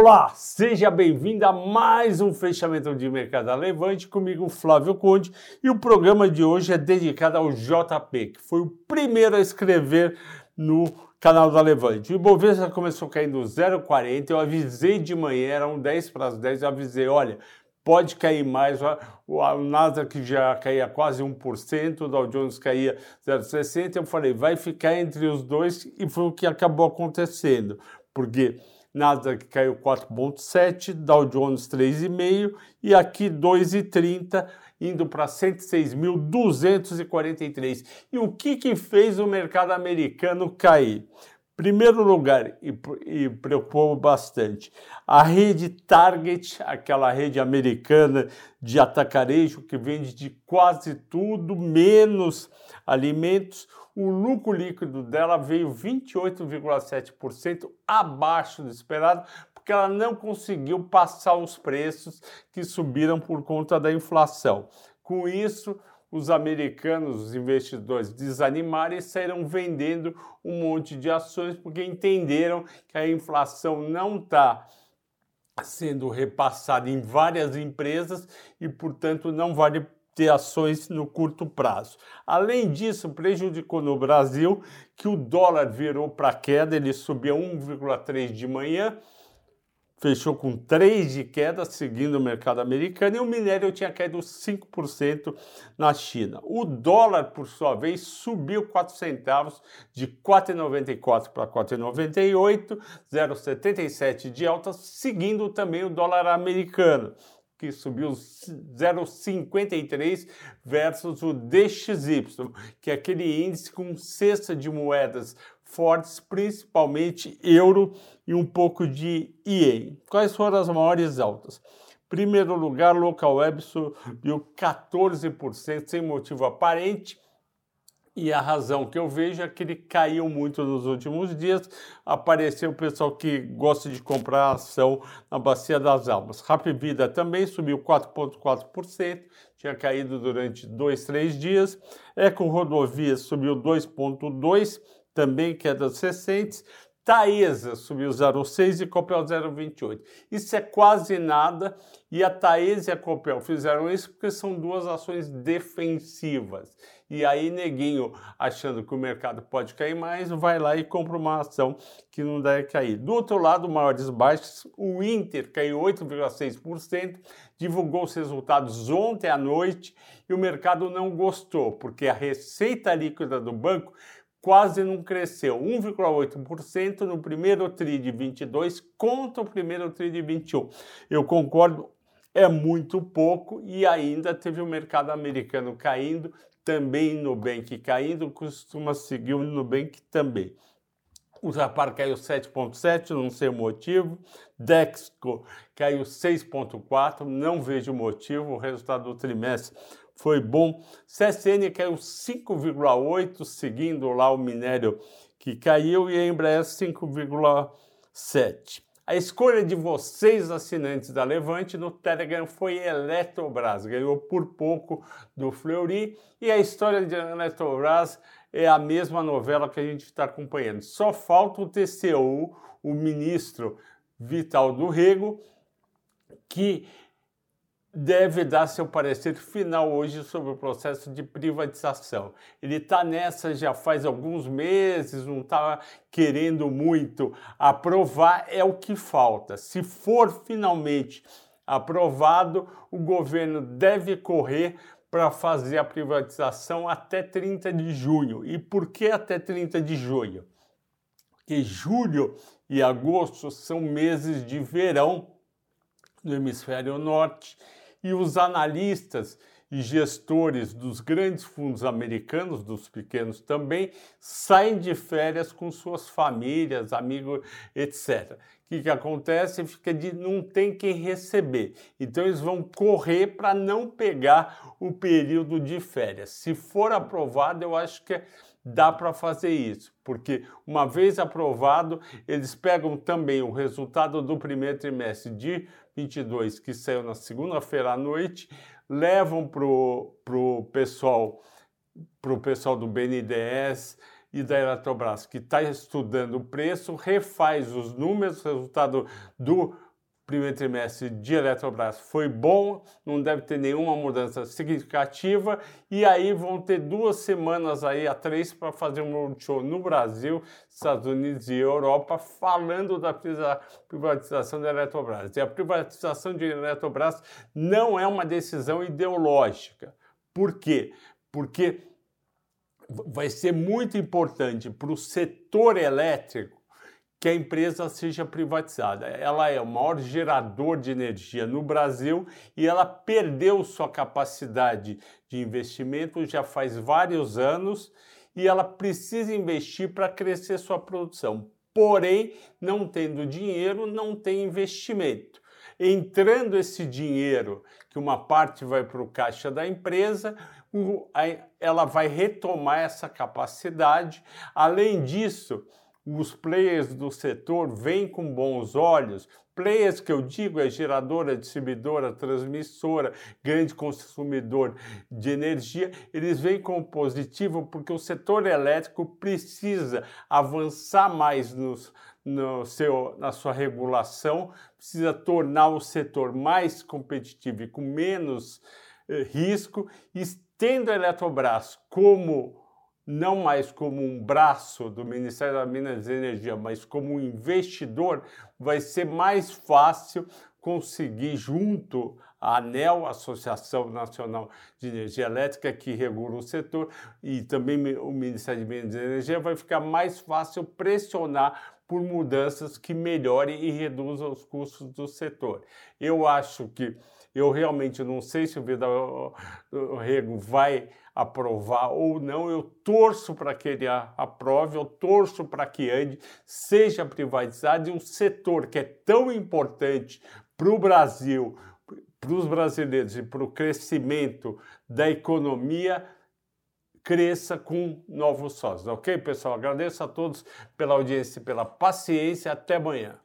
Olá, seja bem-vindo a mais um fechamento de mercado Levante comigo, Flávio Conde, e o programa de hoje é dedicado ao JP, que foi o primeiro a escrever no canal da Levante. O Ibovespa começou caindo 0,40, eu avisei de manhã, eram 10 para as 10, eu avisei, olha, pode cair mais, o Nasdaq já caía quase 1%, o Dow Jones caía 0,60, eu falei, vai ficar entre os dois, e foi o que acabou acontecendo, porque Nasdaq caiu 4,7, Dow Jones 3,5 e aqui 2,30, indo para 106.243. E o que, que fez o mercado americano cair? Primeiro lugar, e, e, preocupou bastante, a rede Target, aquela rede americana de atacarejo que vende de quase tudo, menos alimentos, o lucro líquido dela veio 28,7% abaixo do esperado, porque ela não conseguiu passar os preços que subiram por conta da inflação. Com isso, os americanos, os investidores desanimaram e saíram vendendo um monte de ações porque entenderam que a inflação não está sendo repassada em várias empresas e, portanto, não vale ter ações no curto prazo. Além disso, prejudicou no Brasil que o dólar virou para queda, ele subia 1,3 de manhã, fechou com 3 de queda, seguindo o mercado americano, e o minério tinha caído 5% na China. O dólar, por sua vez, subiu 4 centavos, de 4,94 para 4,98, 0,77 de alta, seguindo também o dólar americano que subiu 0,53 versus o DXY, que é aquele índice com cesta de moedas fortes, principalmente euro e um pouco de IEM. Quais foram as maiores altas? Primeiro lugar, local web subiu 14% sem motivo aparente e a razão que eu vejo é que ele caiu muito nos últimos dias. Apareceu o pessoal que gosta de comprar ação na Bacia das Almas. Rap Vida também subiu 4,4%, tinha caído durante dois, três dias. Eco Rodovias subiu 2,2%, também quedas recentes. Taesa subiu 0,6 e Copel 0,28. Isso é quase nada e a Taesa e a Copel fizeram isso porque são duas ações defensivas. E aí, neguinho, achando que o mercado pode cair mais, vai lá e compra uma ação que não deve cair. Do outro lado, maiores baixas, o Inter caiu 8,6%, divulgou os resultados ontem à noite e o mercado não gostou, porque a receita líquida do banco quase não cresceu, 1,8% no primeiro TRI de 22 contra o primeiro TRI de 21. Eu concordo, é muito pouco e ainda teve o mercado americano caindo, também Nubank caindo, costuma seguir o Nubank também. O Zapar caiu 7,7, não sei o motivo. Dexco caiu 6,4, não vejo motivo. O resultado do trimestre foi bom. CSN caiu 5,8, seguindo lá o minério que caiu, e a Embraer 5,7. A escolha de vocês, assinantes da Levante, no Telegram foi Eletrobras. Ganhou por pouco do Fleury. E a história de Eletrobras é a mesma novela que a gente está acompanhando. Só falta o TCU, o ministro Vital do Rego, que deve dar seu parecer final hoje sobre o processo de privatização. Ele está nessa já faz alguns meses, não está querendo muito aprovar, é o que falta. Se for finalmente aprovado, o governo deve correr para fazer a privatização até 30 de junho. E por que até 30 de junho? Porque julho e agosto são meses de verão no hemisfério norte e os analistas e gestores dos grandes fundos americanos, dos pequenos também, saem de férias com suas famílias, amigos, etc. O que, que acontece? Fica de não tem quem receber. Então eles vão correr para não pegar o período de férias. Se for aprovado, eu acho que dá para fazer isso, porque uma vez aprovado, eles pegam também o resultado do primeiro trimestre de 22, que saiu na segunda-feira à noite, levam para o pessoal, pro pessoal do BNDES e da Eletrobras, que está estudando o preço, refaz os números, resultado do primeiro trimestre de Eletrobras foi bom, não deve ter nenhuma mudança significativa, e aí vão ter duas semanas aí a três para fazer um roadshow no Brasil, Estados Unidos e Europa, falando da privatização da Eletrobras. E a privatização de Eletrobras não é uma decisão ideológica. Por quê? Porque vai ser muito importante para o setor elétrico que a empresa seja privatizada. Ela é o maior gerador de energia no Brasil e ela perdeu sua capacidade de investimento já faz vários anos e ela precisa investir para crescer sua produção. Porém, não tendo dinheiro, não tem investimento. Entrando esse dinheiro, que uma parte vai para o caixa da empresa, ela vai retomar essa capacidade. Além disso, os players do setor veem com bons olhos. Players que eu digo é geradora, distribuidora, transmissora, grande consumidor de energia, eles veem como positivo porque o setor elétrico precisa avançar mais nos, no seu, na sua regulação, precisa tornar o setor mais competitivo e com menos eh, risco, e tendo a Eletrobras como não mais como um braço do Ministério das Minas e Energia, mas como um investidor, vai ser mais fácil conseguir junto à ANEL, Associação Nacional de Energia Elétrica, que regula o setor, e também o Ministério de Minas e Energia, vai ficar mais fácil pressionar por mudanças que melhorem e reduzam os custos do setor. Eu acho que eu realmente não sei se o Vidal Rego vai aprovar ou não. Eu torço para que ele aprove, eu torço para que ande, seja privatizado e um setor que é tão importante para o Brasil, para os brasileiros e para o crescimento da economia cresça com novos sócios. Ok, pessoal? Agradeço a todos pela audiência e pela paciência. Até amanhã.